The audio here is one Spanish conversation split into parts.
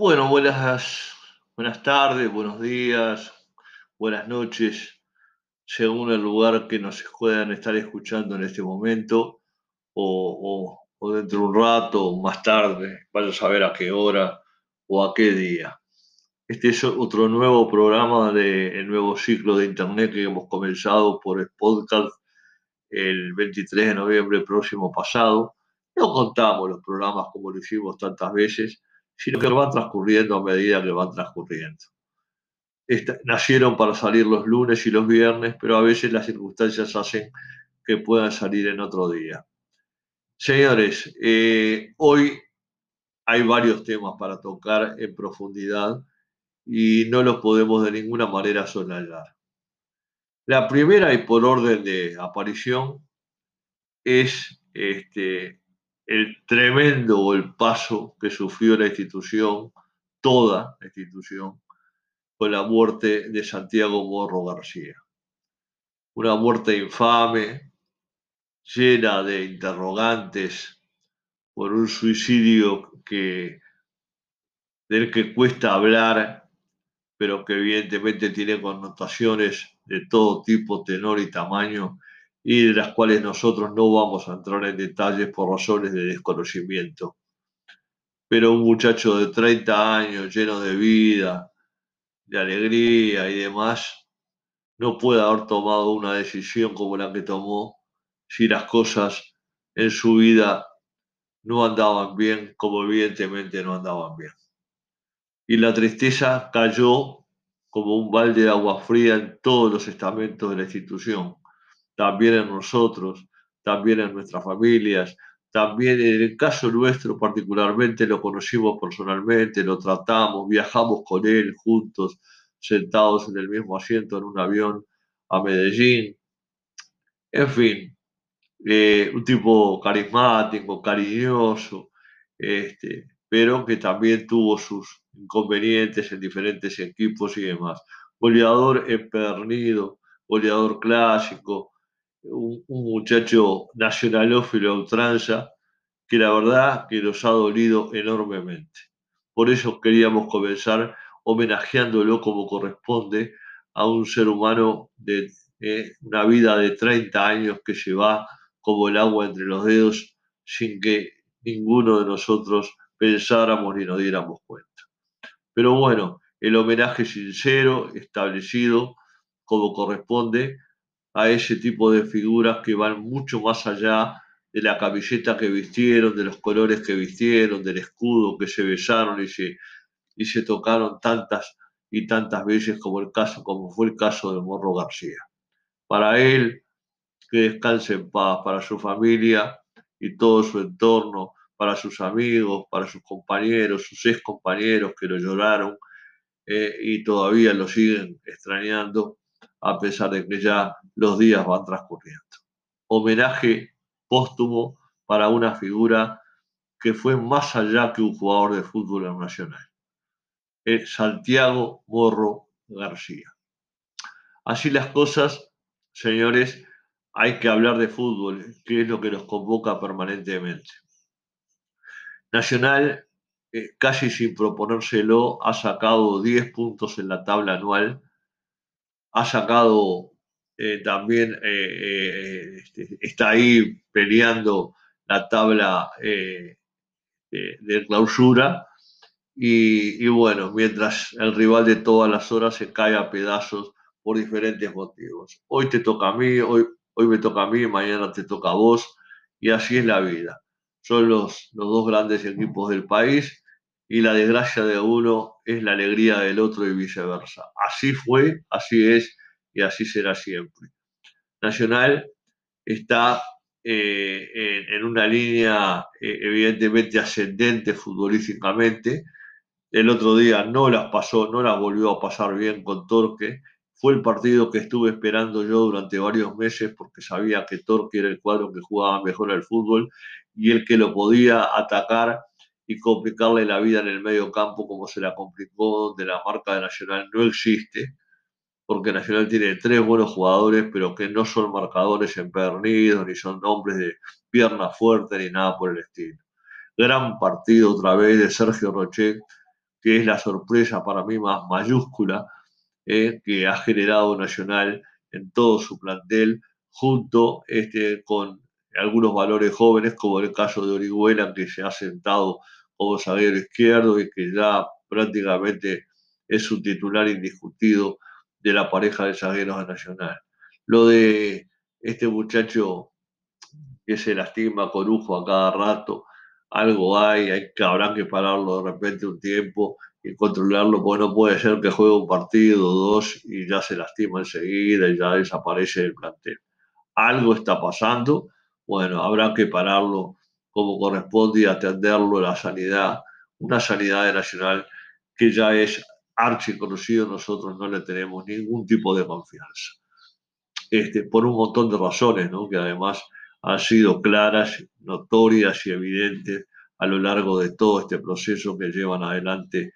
Bueno, buenas, buenas tardes, buenos días, buenas noches, según el lugar que nos puedan estar escuchando en este momento o, dentro de un rato o más tarde, vaya a saber a qué hora o a qué día. Este es otro nuevo programa del nuevo ciclo de Internet que hemos comenzado por el podcast el 23 de noviembre próximo pasado. No contamos los programas como lo hicimos tantas veces, sino que van transcurriendo a medida que van transcurriendo. nacieron para salir los lunes y los viernes, pero a veces las circunstancias hacen que puedan salir en otro día. Señores, eh, hoy hay varios temas para tocar en profundidad y no los podemos de ninguna manera soslayar. La primera y por orden de aparición es este, el tremendo golpazo que sufrió la institución, toda la institución, con la muerte de Santiago Morro García. Una muerte infame, llena de interrogantes, por un suicidio que, del que cuesta hablar, pero que evidentemente tiene connotaciones de todo tipo, tenor y tamaño, y de las cuales nosotros no vamos a entrar en detalles por razones de desconocimiento. Pero un muchacho de 30 años, lleno de vida, de alegría y demás, no puede haber tomado una decisión como la que tomó si las cosas en su vida no andaban bien, como evidentemente no andaban bien. Y la tristeza cayó como un balde de agua fría en todos los estamentos de la institución también en nosotros, también en nuestras familias, también en el caso nuestro particularmente lo conocimos personalmente, lo tratamos, viajamos con él juntos, sentados en el mismo asiento en un avión a Medellín. En fin, eh, un tipo carismático, cariñoso, este, pero que también tuvo sus inconvenientes en diferentes equipos y demás. Goleador empernido, goleador clásico, un, muchacho nacionalófilo a ultranza que la verdad que nos ha dolido enormemente. Por eso queríamos comenzar homenajeándolo como corresponde a un ser humano de eh, una vida de 30 años que se va como el agua entre los dedos sin que ninguno de nosotros pensáramos ni nos diéramos cuenta. Pero bueno, el homenaje sincero, establecido como corresponde, a ese tipo de figuras que van mucho más allá de la camiseta que vistieron, de los colores que vistieron, del escudo que se besaron y se, y se tocaron tantas y tantas veces como el caso, como fue el caso de Morro García. Para él, que descanse en paz, para su familia y todo su entorno, para sus amigos, para sus compañeros, sus ex compañeros que lo lloraron eh, y todavía lo siguen extrañando a pesar de que ya los días van transcurriendo. Homenaje póstumo para una figura que fue más allá que un jugador de fútbol nacional. Es Santiago Morro García. Así las cosas, señores, hay que hablar de fútbol, que es lo que nos convoca permanentemente. Nacional, eh, casi sin proponérselo, ha sacado 10 puntos en la tabla anual ha sacado eh, también, eh, eh, este, está ahí peleando la tabla de, clausura. Y, bueno, mientras el rival de todas las horas se cae a pedazos por diferentes motivos. Hoy te toca a mí, hoy, hoy me toca a mí, mañana te toca a vos, y así es la vida. Son los, los dos grandes equipos del país y la desgracia de uno es la alegría del otro y viceversa. Así fue, así es y así será siempre. Nacional está eh, en, una línea eh, evidentemente ascendente futbolísticamente. El otro día no las pasó, no las volvió a pasar bien con Torque. Fue el partido que estuve esperando yo durante varios meses porque sabía que Torque era el cuadro que jugaba mejor al fútbol y el que lo podía atacar y complicarle la vida en el medio campo como se la complicó, donde la marca de Nacional no existe, porque Nacional tiene tres buenos jugadores, pero que no son marcadores empernidos, ni son hombres de pierna fuerte, ni nada por el estilo. Gran partido otra vez de Sergio Rochet, que es la sorpresa para mí más mayúscula eh, que ha generado Nacional en todo su plantel, junto este, con algunos valores jóvenes, como el caso de Orihuela, que se ha sentado como zaguero izquierdo y que ya prácticamente es un titular indiscutido de la pareja de zagueros de Nacional. Lo de este muchacho que se lastima con lujo a cada rato, algo hay, hay que, habrá que pararlo de repente un tiempo y controlarlo, porque no puede ser que juegue un partido o dos y ya se lastima enseguida y ya desaparece del plantel. Algo está pasando, bueno, habrá que pararlo como corresponde y atenderlo la sanidad, una sanidad nacional que ya es archiconocido, nosotros no le tenemos ningún tipo de confianza. Este, por un montón de razones, ¿no? que además han sido claras, notorias y evidentes a lo largo de todo este proceso que llevan adelante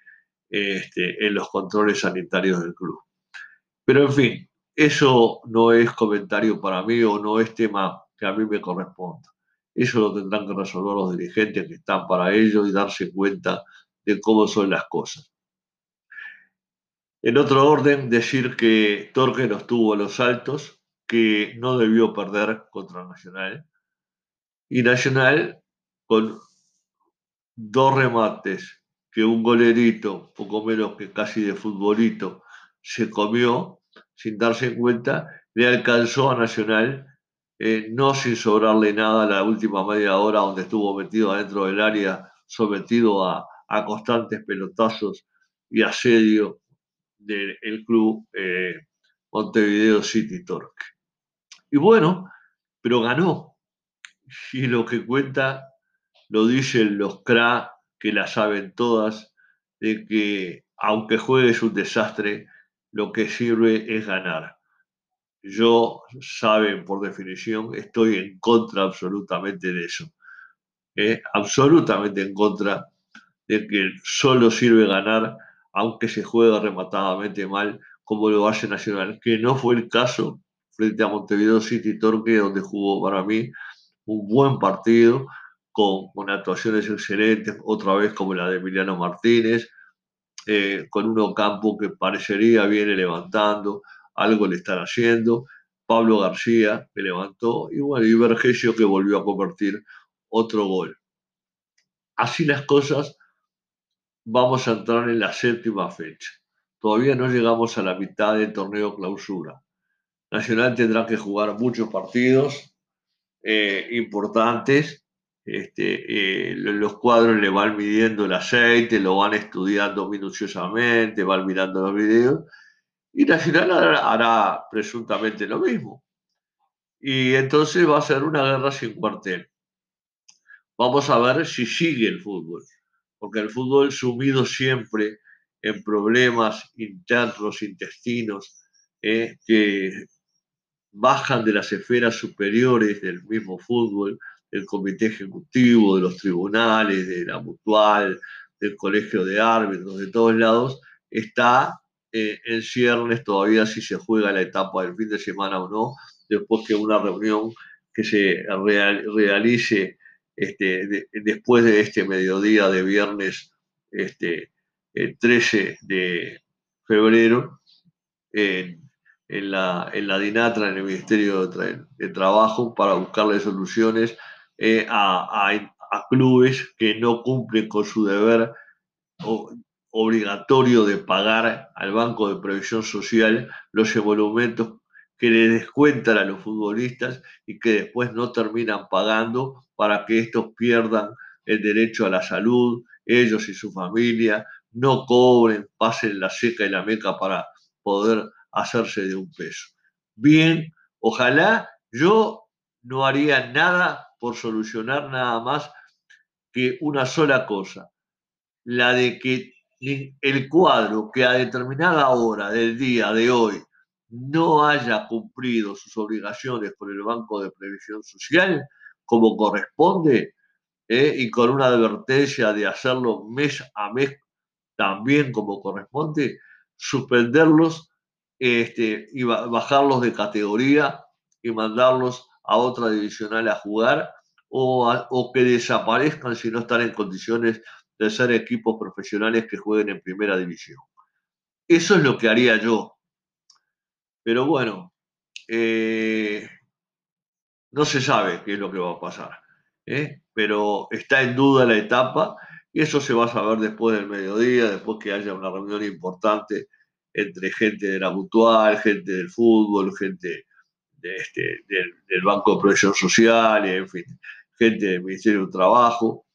este, en los controles sanitarios del club. Pero en fin, eso no es comentario para mí o no es tema que a mí me corresponda. Eso lo tendrán que resolver los dirigentes que están para ello y darse cuenta de cómo son las cosas. En otro orden, decir que Torque no estuvo a los altos, que no debió perder contra Nacional. Y Nacional, con dos remates, que un golerito, poco menos que casi de futbolito, se comió sin darse cuenta, le alcanzó a Nacional, eh, no sin sobrarle nada la última media hora donde estuvo metido adentro del área, sometido a, constantes pelotazos y asedio del club eh, Montevideo City Torque. Y bueno, pero ganó. Y lo que cuenta lo dicen los CRA, que la saben todas, de que aunque juegues un desastre, lo que sirve es ganar. Yo, saben por definición, estoy en contra absolutamente de eso. ¿eh? absolutamente en contra de que solo sirve ganar, aunque se juega rematadamente mal, como lo hace Nacional, que no fue el caso frente a Montevideo City Torque, donde jugó para mí un buen partido, con, con actuaciones excelentes, otra vez como la de Emiliano Martínez, eh, con un Ocampo que parecería viene levantando, algo le están haciendo, Pablo García que levantó, y bueno, y Vergesio que volvió a convertir otro gol. Así las cosas, vamos a entrar en la séptima fecha. Todavía no llegamos a la mitad del torneo clausura. Nacional tendrá que jugar muchos partidos eh, importantes. Este, eh, los cuadros le van midiendo el aceite, lo van estudiando minuciosamente, van mirando los videos. Y Nacional hará, presuntamente lo mismo. Y entonces va a ser una guerra sin cuartel. Vamos a ver si sigue el fútbol, porque el fútbol sumido siempre en problemas internos, intestinos, eh, que bajan de las esferas superiores del mismo fútbol, del comité ejecutivo, de los tribunales, de la mutual, del colegio de árbitros, de todos lados, está eh, en ciernes todavía si se juega la etapa del fin de semana o no, después que una reunión que se realice este, después de este mediodía de viernes este, 13 de febrero en la, en la DINATRA, en el Ministerio de, Trabajo, para buscarle soluciones eh, a, clubes que no cumplen con su deber obligatorio de pagar al Banco de Previsión Social los emolumentos que le descuentan a los futbolistas y que después no terminan pagando para que estos pierdan el derecho a la salud, ellos y su familia, no cobren, pasen la seca y la meca para poder hacerse de un peso. Bien, ojalá yo no haría nada por solucionar nada más que una sola cosa, la de que el cuadro que a determinada hora del día de hoy no haya cumplido sus obligaciones con el Banco de Previsión Social como corresponde ¿eh? y con una advertencia de hacerlo mes a mes también como corresponde, suspenderlos este, y bajarlos de categoría y mandarlos a otra divisional a jugar o, o, que desaparezcan si no están en condiciones de ser equipos profesionales que jueguen en primera división. Eso es lo que haría yo. Pero bueno, eh, no se sabe qué es lo que va a pasar. ¿eh? Pero está en duda la etapa y eso se va a saber después del mediodía, después que haya una reunión importante entre gente de la mutual, gente del fútbol, gente este, del, Banco de Protección Social, en fin, gente del Ministerio del Trabajo,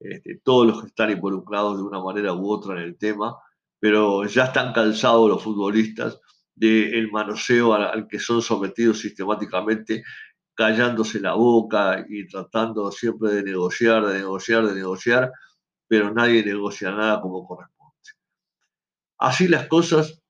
este, todos los que están involucrados de una manera u otra en el tema, pero ya están cansados los futbolistas del manoseo al, que son sometidos sistemáticamente, callándose la boca y tratando siempre de negociar, de negociar, de negociar, pero nadie negocia nada como corresponde. Así las cosas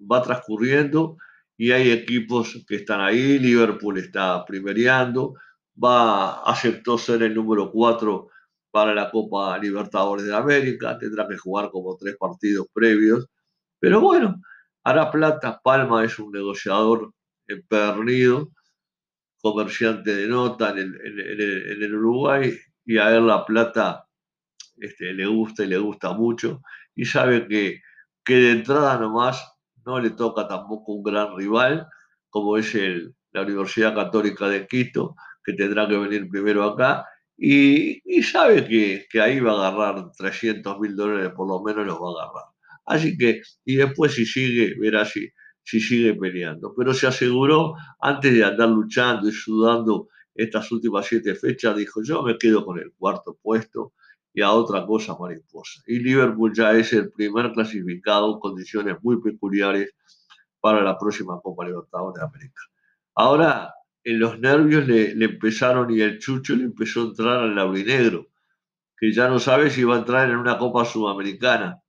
va transcurriendo y hay equipos que están ahí. Liverpool está primereando, va, aceptó ser el número 4 para la Copa Libertadores de América, tendrá que jugar como tres partidos previos, pero bueno, hará plata. Palma es un negociador pernido, comerciante de nota en el, Uruguay, y a él la plata este, le gusta y le gusta mucho, y sabe que, que de entrada nomás no le toca tampoco un gran rival, como es el, la Universidad Católica de Quito, que tendrá que venir primero acá, y, sabe que, que, ahí va a agarrar 300 mil dólares, por lo menos los va a agarrar. Así que, y después si sigue, verá si, si sigue peleando. Pero se aseguró, antes de andar luchando y sudando estas últimas siete fechas, dijo, yo me quedo con el cuarto puesto y a otra cosa mariposa. Y Liverpool ya es el primer clasificado en condiciones muy peculiares para la próxima Copa Libertadores de América. Ahora, en los nervios le, empezaron y el chucho le empezó a entrar al laurinegro, que ya no sabe si va a entrar en una Copa Sudamericana.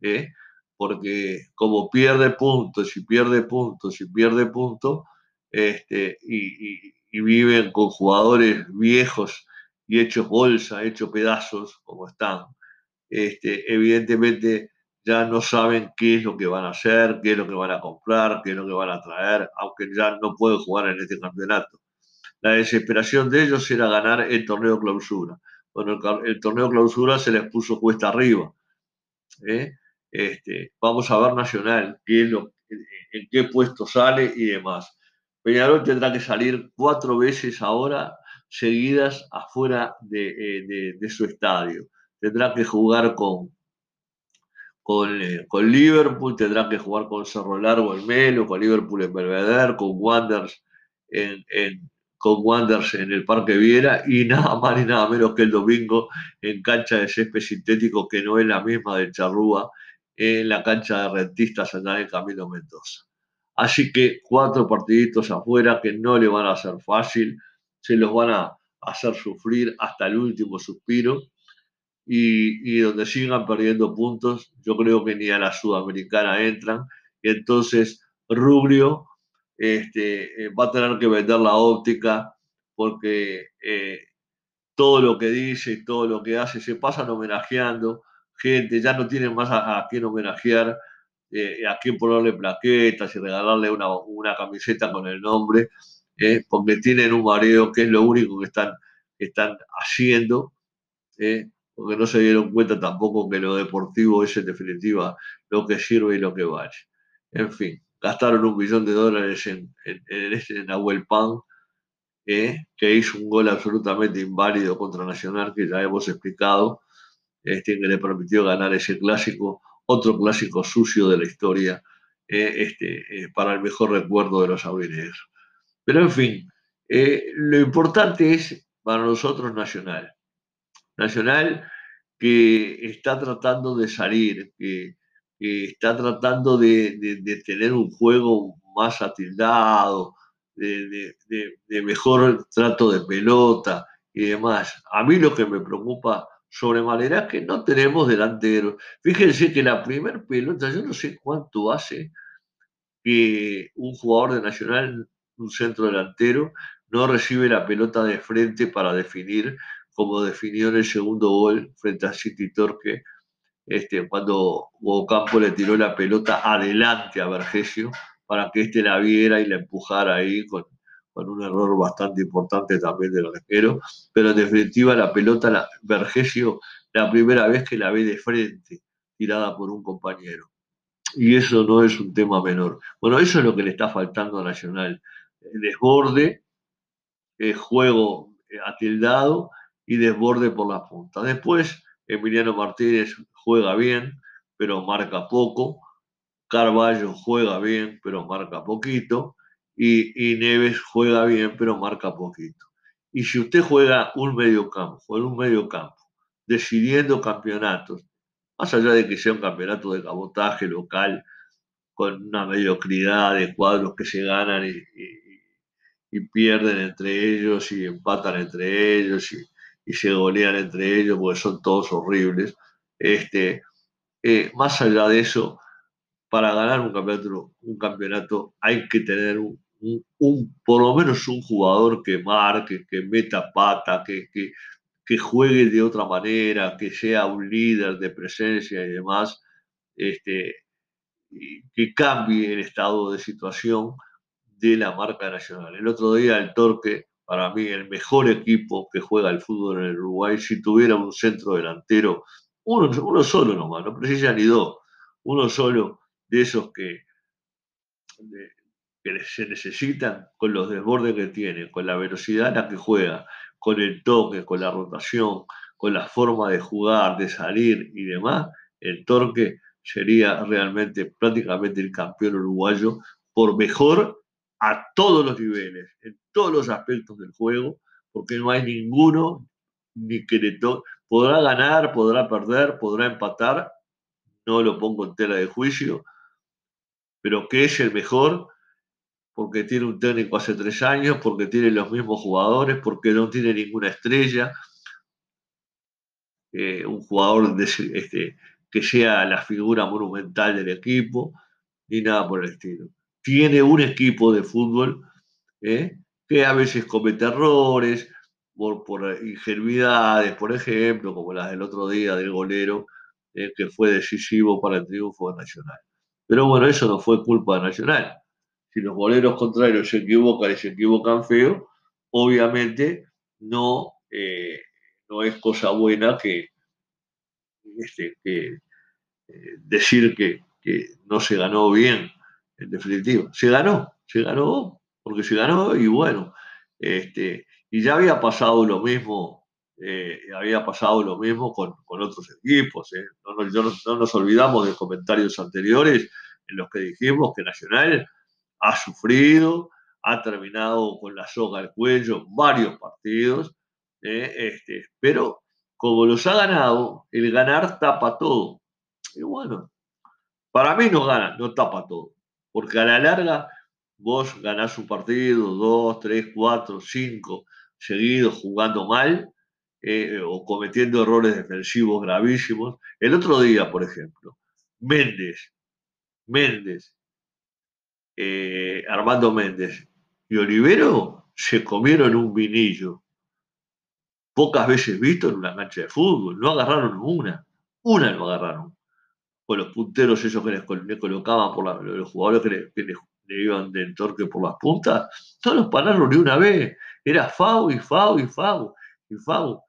¿eh? Porque como pierde puntos y pierde puntos y pierde puntos, este, y, y viven con jugadores viejos y hechos bolsa, hechos pedazos, como están, este, evidentemente ya no saben qué es lo que van a hacer, qué es lo que van a comprar, qué es lo que van a traer, aunque ya no pueden jugar en este campeonato. La desesperación de ellos era ganar el torneo clausura. Bueno, el, torneo clausura se les puso cuesta arriba. ¿eh? Este, vamos a ver Nacional, qué es lo, en qué puesto sale y demás. Peñarol tendrá que salir cuatro veces ahora seguidas afuera eh, de, su estadio. Tendrá que jugar con, con, eh, con, Liverpool, tendrá que jugar con Cerro Largo en Melo, con Liverpool en Belvedere, con Wanderers en, con en el Parque Viera y nada más ni nada menos que el domingo en cancha de césped sintético que no es la misma de Charrúa, en la cancha de rentistas allá en Camilo Mendoza. Así que cuatro partiditos afuera que no le van a ser fácil se los van a hacer sufrir hasta el último suspiro y, donde sigan perdiendo puntos, yo creo que ni a la sudamericana entran. Entonces Rubio este, eh, va a tener que vender la óptica porque eh, todo lo que dice todo lo que hace se pasan homenajeando gente, ya no tienen más a, quién homenajear, eh, a quién ponerle plaquetas y regalarle una, una camiseta con el nombre. porque tienen un mareo que es lo único que están, están haciendo. Porque no se dieron cuenta tampoco que lo deportivo es en definitiva lo que sirve y lo que vale. En fin, gastaron un millón de dólares en, en, en, este Nahuel Pan, ¿eh? que hizo un gol absolutamente inválido contra Nacional, que ya hemos explicado, este, que le permitió ganar ese clásico, otro clásico sucio de la historia, este, para el mejor recuerdo de los aurineros. Pero en fin, eh, lo importante es para nosotros Nacional. Nacional que está tratando de salir, que, está tratando de, tener un juego más atildado, de, mejor trato de pelota y demás. A mí lo que me preocupa sobremanera es que no tenemos delanteros. Fíjense que la primer pelota, yo no sé cuánto hace que un jugador de Nacional un centro delantero, no recibe la pelota de frente para definir, como definió en el segundo gol frente a City Torque, este, cuando Campo le tiró la pelota adelante a Vergesio para que éste la viera y la empujara ahí con, un error bastante importante también del arquero, pero en definitiva la pelota, la, Vergesio, la primera vez que la ve de frente, tirada por un compañero. Y eso no es un tema menor. Bueno, eso es lo que le está faltando a Nacional. Desborde, juego atildado y desborde por las puntas. Después, Emiliano Martínez juega bien, pero marca poco. Carballo juega bien, pero marca poquito y, Neves juega bien, pero marca poquito. Y si usted juega un medio campo, juega un medio campo, decidiendo campeonatos, más allá de que sea un campeonato de cabotaje local, con una mediocridad de cuadros que se ganan y, pierden entre ellos y empatan entre ellos y, se golean entre ellos porque son todos horribles. Este, eh, más allá de eso, para ganar un campeonato, un campeonato hay que tener un, un, por lo menos un jugador que marque, que meta pata, que, que, juegue de otra manera, que sea un líder de presencia y demás, este, que cambie el estado de situación de la marca nacional. El otro día el Torque, para mí el mejor equipo que juega el fútbol en Uruguay, si tuviera un centro delantero, uno, uno solo nomás, no precisa ni dos, uno solo de esos que, que se necesitan con los desbordes que tiene, con la velocidad a la que juega, con el toque, con la rotación, con la forma de jugar, de salir y demás, el Torque sería realmente prácticamente el campeón uruguayo por mejor a todos los niveles, en todos los aspectos del juego, porque no hay ninguno ni que. Podrá ganar, podrá perder, podrá empatar, no lo pongo en tela de juicio, pero que es el mejor, porque tiene un técnico hace tres años, porque tiene los mismos jugadores, porque no tiene ninguna estrella, eh, un jugador este, que sea la figura monumental del equipo, ni nada por el estilo. Tiene un equipo de fútbol eh, que a veces comete errores por, por, ingenuidades, por ejemplo, como las del otro día del golero, eh, que fue decisivo para el triunfo Nacional. Pero bueno, eso no fue culpa de Nacional. Si los boleros contrarios se equivocan y se equivocan feo, obviamente no, eh, no es cosa buena que, este, eh, decir que, no se ganó bien, en definitiva. Se ganó, se ganó, porque se ganó y bueno, este, y ya había pasado lo mismo, eh, había pasado lo mismo con, otros equipos. No, no, nos olvidamos de comentarios anteriores en los que dijimos que Nacional ha sufrido, ha terminado con la soga al cuello varios partidos, eh, este, pero como los ha ganado, el ganar tapa todo. Y bueno, para mí no gana, no tapa todo, porque a la larga vos ganás un partido, dos, tres, cuatro, cinco seguidos jugando mal eh, o cometiendo errores defensivos gravísimos. El otro día, por ejemplo, Méndez, Méndez eh, Armando Méndez y Olivero se comieron un vinillo. Pocas veces visto en una cancha de fútbol. No agarraron una. Una no agarraron. Con los punteros esos que les, colocaban por los jugadores que, le, iban de entorque por las puntas, no los pararon ni una vez. Era FAU y FAU y FAU y FAU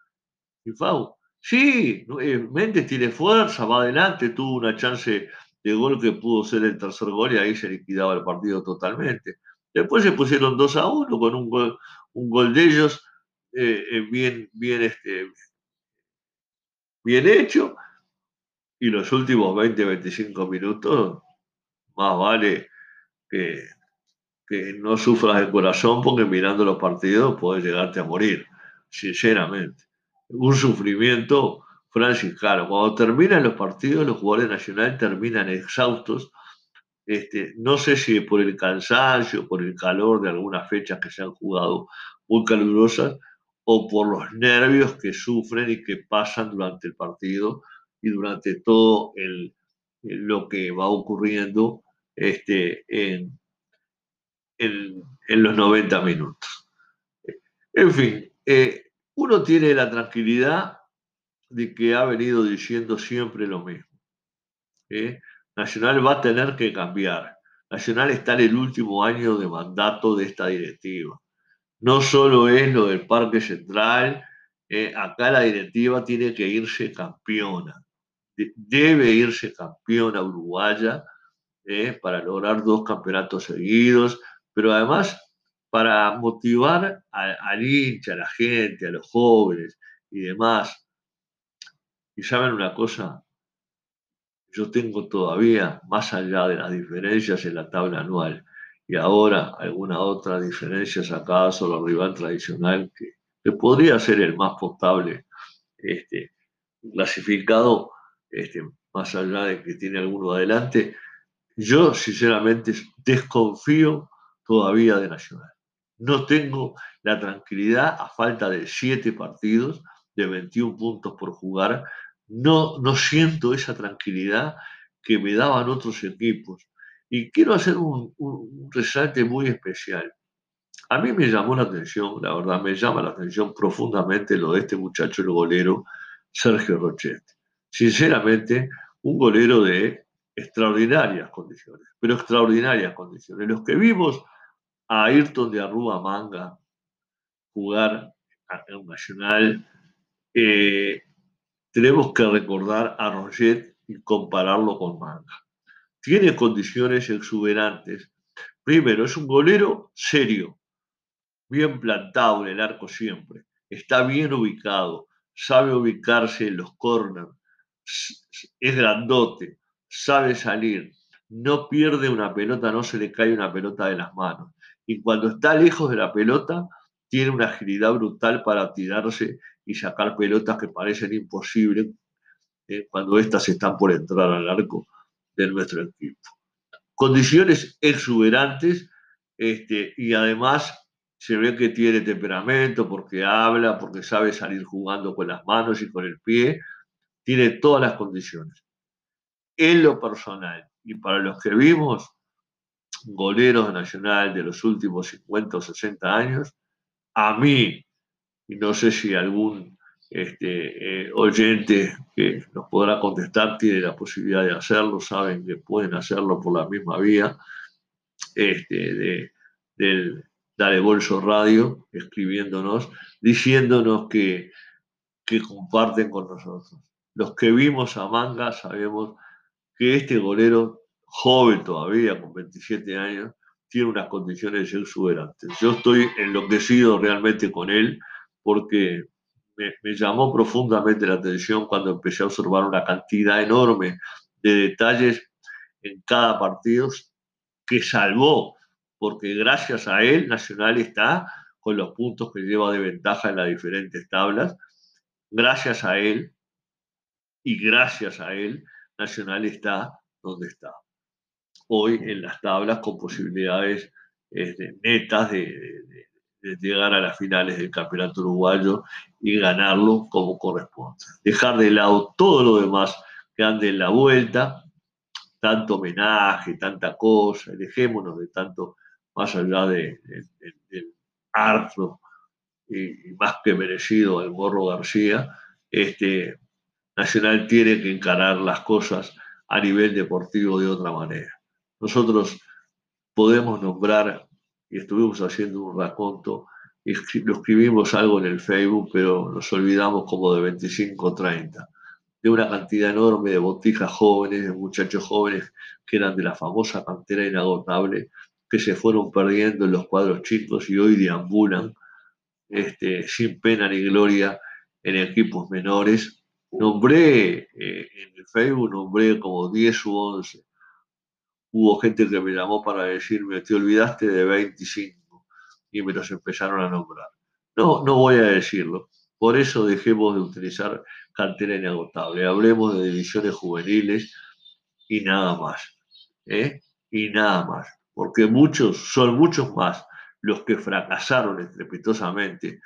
y FAU. Sí, eh, Méndez tiene fuerza, va adelante, tuvo una chance de gol que pudo ser el tercer gol y ahí se liquidaba el partido totalmente. Después se pusieron 2 a 1 con un gol, un gol de ellos eh, eh, bien, bien, este, bien hecho. Y los últimos 20-25 minutos, más vale que, no sufras el corazón porque mirando los partidos puedes llegarte a morir, sinceramente. Un sufrimiento Francis, claro, cuando terminan los partidos, los jugadores nacionales terminan exhaustos. Este, no sé si por el cansancio, por el calor de algunas fechas que se han jugado muy calurosas, o por los nervios que sufren y que pasan durante el partido y durante todo el, lo que va ocurriendo este, en, en, los 90 minutos. En fin, eh, uno tiene la tranquilidad de que ha venido diciendo siempre lo mismo. Nacional va a tener que cambiar. Nacional está en el último año de mandato de esta directiva. no solo es lo del Parque Central, eh, acá la directiva tiene que irse campeona, debe irse campeona uruguaya eh, para lograr dos campeonatos seguidos, pero además para motivar al hincha, a la gente, a los jóvenes y demás. Y saben una cosa, yo tengo todavía, más allá de las diferencias en la tabla anual, y ahora alguna otra diferencia sacada sobre el rival tradicional que, podría ser el más potable este, clasificado, este, más allá de que tiene alguno adelante, yo sinceramente desconfío todavía de Nacional. No tengo la tranquilidad a falta de siete partidos, de 21 puntos por jugar, no, no siento esa tranquilidad que me daban otros equipos. Y quiero hacer un, resalte muy especial. A mí me llamó la atención, la verdad, me llama la atención profundamente lo de este muchacho, el golero Sergio Rochet. Sinceramente, un golero de extraordinarias condiciones, pero extraordinarias condiciones. Los que vimos a Ayrton de Arrua Manga jugar en un nacional, eh, tenemos que recordar a Roget y compararlo con Manga. Tiene condiciones exuberantes. Primero, es un golero serio, bien plantado en el arco siempre, está bien ubicado, sabe ubicarse en los corners, es grandote, sabe salir, no pierde una pelota, no se le cae una pelota de las manos. Y cuando está lejos de la pelota, tiene una agilidad brutal para tirarse y sacar pelotas que parecen imposibles eh, cuando éstas están por entrar al arco de nuestro equipo. Condiciones exuberantes este, y además se ve que tiene temperamento porque habla, porque sabe salir jugando con las manos y con el pie, tiene todas las condiciones. En lo personal y para los que vimos, goleros Nacional de los últimos 50 o 60 años, a mí, y no sé si algún este, eh, oyente que nos podrá contestar tiene la posibilidad de hacerlo, saben que pueden hacerlo por la misma vía este, de, del Dale Bolso Radio, escribiéndonos, diciéndonos que, que comparten con nosotros. Los que vimos a Manga sabemos que este golero joven todavía, con 27 años, tiene unas condiciones exuberantes. Yo estoy enloquecido realmente con él porque me, llamó profundamente la atención cuando empecé a observar una cantidad enorme de detalles en cada partido que salvó, porque gracias a él Nacional está con los puntos que lleva de ventaja en las diferentes tablas. Gracias a él y gracias a él Nacional está donde está hoy en las tablas con posibilidades este, netas de, llegar a las finales del campeonato uruguayo y ganarlo como corresponde. Dejar de lado todo lo demás que ande en la vuelta, tanto homenaje, tanta cosa, dejémonos de tanto más allá del harto y, más que merecido el Morro García, este, Nacional tiene que encarar las cosas a nivel deportivo de otra manera. Nosotros podemos nombrar, y estuvimos haciendo un raconto, y escribimos algo en el Facebook, pero nos olvidamos como de 25 o 30, de una cantidad enorme de botijas jóvenes, de muchachos jóvenes que eran de la famosa cantera inagotable, que se fueron perdiendo en los cuadros chicos y hoy deambulan este, sin pena ni gloria en equipos menores. Nombré eh, en el Facebook, nombré como 10 u 11 hubo gente que me llamó para decirme, te olvidaste de 25 y me los empezaron a nombrar. No, no voy a decirlo. Por eso dejemos de utilizar cantera inagotable. Hablemos de divisiones juveniles y nada más. ¿eh? Y nada más. Porque muchos, son muchos más los que fracasaron estrepitosamente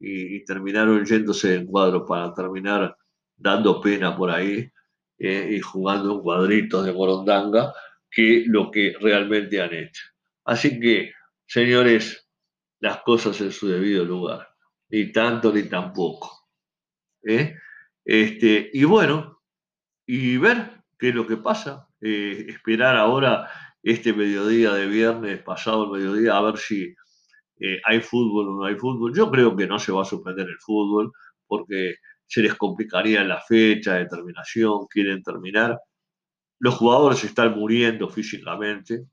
y, terminaron yéndose en cuadro para terminar dando pena por ahí ¿eh? y jugando un cuadrito de morondanga que lo que realmente han hecho. Así que, señores, las cosas en su debido lugar, ni tanto ni tampoco. ¿eh? Este, y bueno, y ver qué es lo que pasa, eh, esperar ahora este mediodía de viernes, pasado el mediodía, a ver si eh, hay fútbol o no hay fútbol. Yo creo que no se va a suspender el fútbol porque se les complicaría la fecha, de terminación, quieren terminar. Los jugadores se están muriendo físicamente,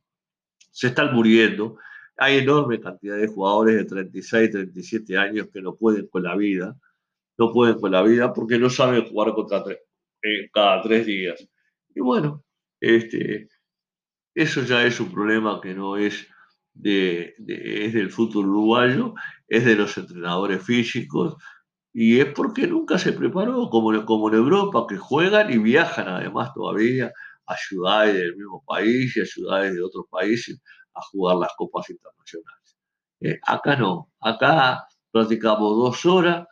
se están muriendo. Hay enorme cantidad de jugadores de 36, 37 años que no pueden con la vida, no pueden con la vida porque no saben jugar contra eh, cada tres días. Y bueno, este, eso ya es un problema que no es de, es del fútbol uruguayo, es de los entrenadores físicos y es porque nunca se preparó, como, como en Europa, que juegan y viajan además todavía a ciudades del mismo país y a ciudades de otros países a jugar las copas internacionales. Eh, acá no, acá practicamos dos horas,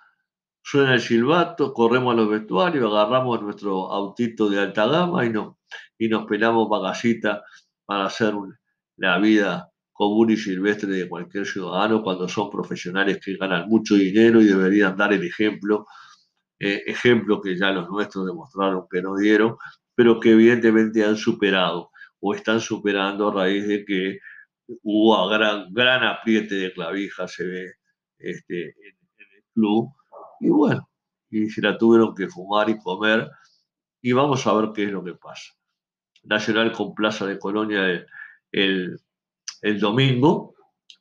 suena el silbato, corremos a los vestuarios, agarramos nuestro autito de alta gama y nos, y nos pelamos bagacita para hacer la vida común y silvestre de cualquier ciudadano cuando son profesionales que ganan mucho dinero y deberían dar el ejemplo, eh, ejemplo que ya los nuestros demostraron que no dieron, pero que evidentemente han superado o están superando a raíz de que hubo gran, gran apriete de clavija, se ve este, en, el club, y bueno, y se la tuvieron que fumar y comer, y vamos a ver qué es lo que pasa. Nacional con Plaza de Colonia el domingo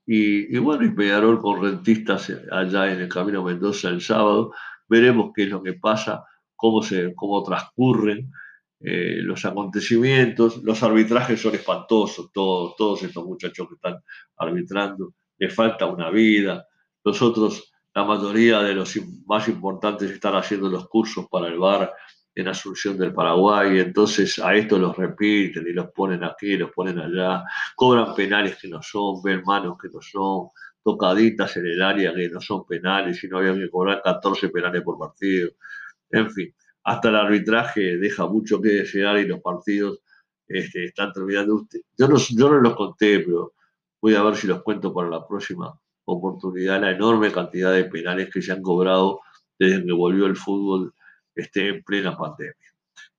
y, bueno, y Peñarol con rentistas allá en el Camino Mendoza el sábado. Veremos qué es lo que pasa, cómo, se, cómo transcurren eh, los acontecimientos. Los arbitrajes son espantosos, todos, todos estos muchachos que están arbitrando. Les falta una vida. Los otros, la mayoría de los más importantes están haciendo los cursos para el bar en Asunción del Paraguay, entonces a esto los repiten y los ponen aquí, los ponen allá, cobran penales que no son, ven manos que no son, tocaditas en el área que no son penales y no había que cobrar 14 penales por partido. En fin, hasta el arbitraje deja mucho que desear y los partidos este, están terminando. Yo no, yo no los conté, pero voy a ver si los cuento para la próxima oportunidad, la enorme cantidad de penales que se han cobrado desde que volvió el fútbol esté en plena pandemia.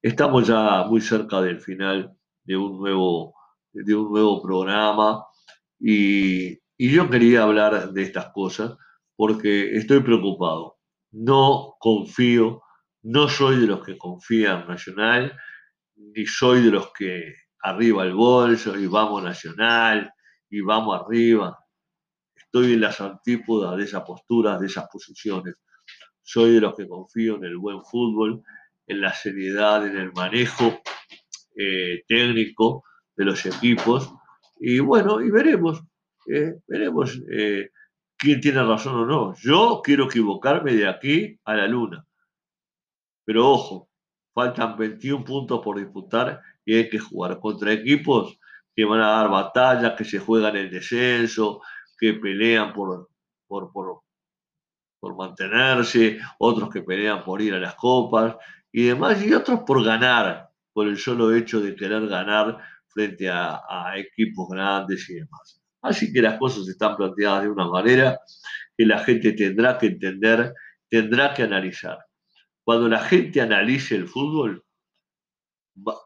Estamos ya muy cerca del final de un nuevo, de un nuevo programa y, yo quería hablar de estas cosas porque estoy preocupado. No confío, no soy de los que confían Nacional, ni soy de los que arriba el bolso y vamos Nacional y vamos arriba. Estoy en las antípodas de esas posturas, de esas posiciones. Soy de los que confío en el buen fútbol, en la seriedad, en el manejo eh, técnico de los equipos. Y bueno, y veremos, eh, veremos eh, quién tiene razón o no. Yo quiero equivocarme de aquí a la luna. Pero ojo, faltan 21 puntos por disputar y hay que jugar contra equipos que van a dar batallas, que se juegan el descenso, que pelean por, por, por, por mantenerse, otros que pelean por ir a las copas y demás, y otros por ganar, por el solo hecho de querer ganar frente a, equipos grandes y demás. Así que las cosas están planteadas de una manera que la gente tendrá que entender, tendrá que analizar. Cuando la gente analice el fútbol,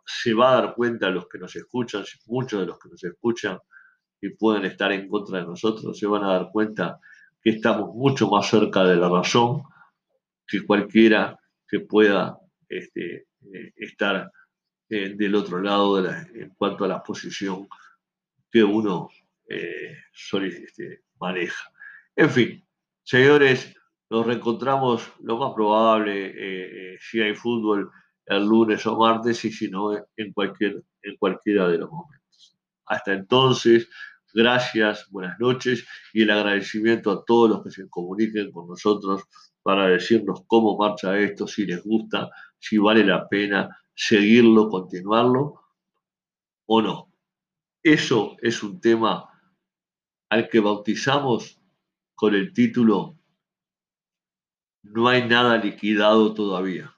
se va a dar cuenta los que nos escuchan, muchos de los que nos escuchan y pueden estar en contra de nosotros, se van a dar cuenta que estamos mucho más cerca de la razón que cualquiera que pueda este, eh, estar eh, del otro lado en cuanto a la posición que uno eh, este, maneja. En fin, señores, nos reencontramos lo más probable si hay fútbol el lunes o martes y si no en, cualquier, en cualquiera de los momentos. Hasta entonces, gracias, buenas noches y el agradecimiento a todos los que se comuniquen con nosotros para decirnos cómo marcha esto, si les gusta, si vale la pena seguirlo, continuarlo o no. Eso es un tema al que bautizamos con el título No hay nada liquidado todavía.